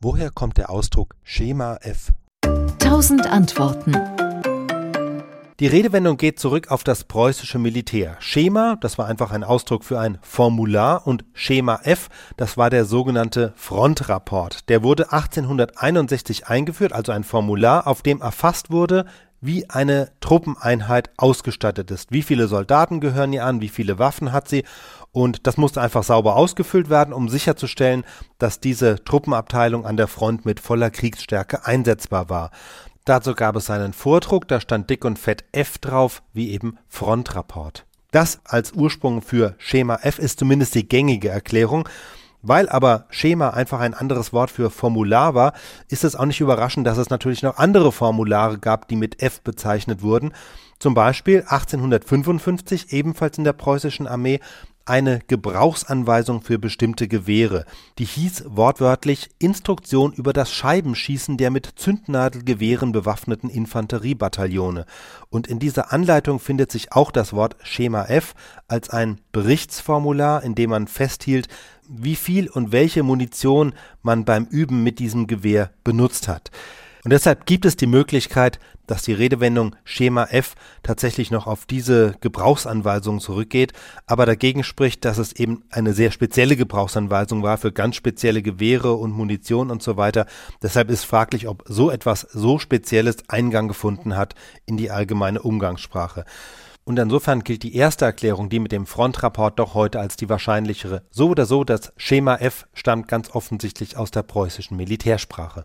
Woher kommt der Ausdruck Schema F? Tausend Antworten. Die Redewendung geht zurück auf das preußische Militär. Schema, das war einfach ein Ausdruck für ein Formular und Schema F, das war der sogenannte Frontrapport. Der wurde 1861 eingeführt, also ein Formular, auf dem erfasst wurde, wie eine Truppeneinheit ausgestattet ist. Wie viele Soldaten gehören ihr an, wie viele Waffen hat sie und das musste einfach sauber ausgefüllt werden, um sicherzustellen, dass diese Truppenabteilung an der Front mit voller Kriegsstärke einsetzbar war. Dazu gab es einen Vordruck, da stand dick und fett F drauf, wie eben Frontrapport. Das als Ursprung für Schema F ist zumindest die gängige Erklärung. Weil aber Schema einfach ein anderes Wort für Formular war, ist es auch nicht überraschend, dass es natürlich noch andere Formulare gab, die mit F bezeichnet wurden. Zum Beispiel 1855 ebenfalls in der preußischen Armee eine Gebrauchsanweisung für bestimmte Gewehre. Die hieß wortwörtlich Instruktion über das Scheibenschießen der mit Zündnadelgewehren bewaffneten Infanteriebataillone. Und in dieser Anleitung findet sich auch das Wort Schema F als ein Berichtsformular, in dem man festhielt, wie viel und welche Munition man beim Üben mit diesem Gewehr benutzt hat. Und deshalb gibt es die Möglichkeit, dass die Redewendung Schema F tatsächlich noch auf diese Gebrauchsanweisung zurückgeht, aber dagegen spricht, dass es eben eine sehr spezielle Gebrauchsanweisung war für ganz spezielle Gewehre und Munition und so weiter. Deshalb ist fraglich, ob so etwas so Spezielles Eingang gefunden hat in die allgemeine Umgangssprache. Und insofern gilt die erste Erklärung, die mit dem Frontrapport, doch heute als die wahrscheinlichere. So oder so, das Schema F stammt ganz offensichtlich aus der preußischen Militärsprache.